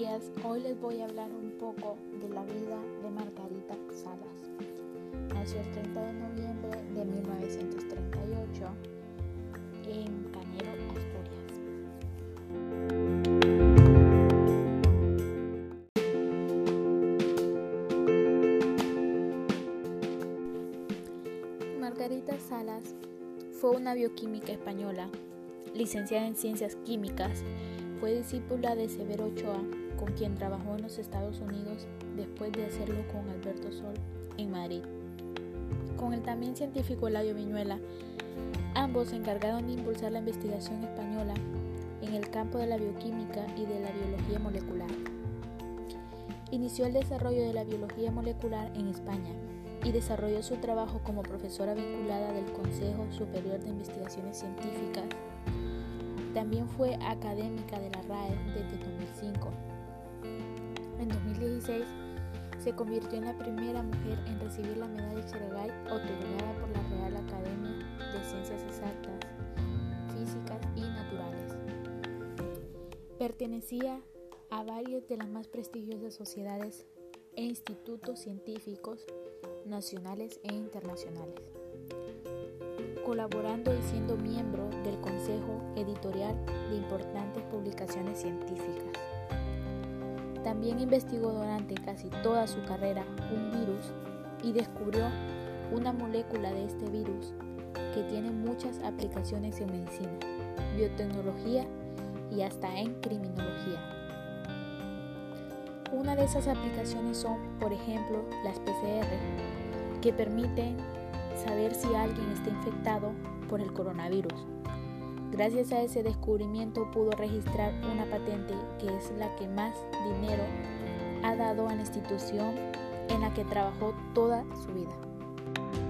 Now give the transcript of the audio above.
les voy a hablar un poco de la vida de Margarita Salas. Nació el 30 de noviembre de 1938 en Cañero, Asturias. Margarita Salas fue una bioquímica española, licenciada en ciencias químicas, fue discípula de Severo Ochoa, con quien trabajó en los Estados Unidos después de hacerlo con Alberto Sol en Madrid. Con el también científico Eladio Viñuela, ambos se encargaron de impulsar la investigación española en el campo de la bioquímica y de la biología molecular. Inició el desarrollo de la biología molecular en España y desarrolló su trabajo como profesora vinculada del Consejo Superior de Investigaciones Científicas también fue académica de la RAE desde 2005. En 2016 se convirtió en la primera mujer en recibir la medalla Cheregay otorgada por la Real Academia de Ciencias Exactas, Físicas y Naturales. Pertenecía a varias de las más prestigiosas sociedades e institutos científicos nacionales e internacionales colaborando y siendo miembro del Consejo Editorial de importantes publicaciones científicas. También investigó durante casi toda su carrera un virus y descubrió una molécula de este virus que tiene muchas aplicaciones en medicina, biotecnología y hasta en criminología. Una de esas aplicaciones son, por ejemplo, las PCR, que permiten saber si alguien está infectado por el coronavirus. Gracias a ese descubrimiento pudo registrar una patente que es la que más dinero ha dado a la institución en la que trabajó toda su vida.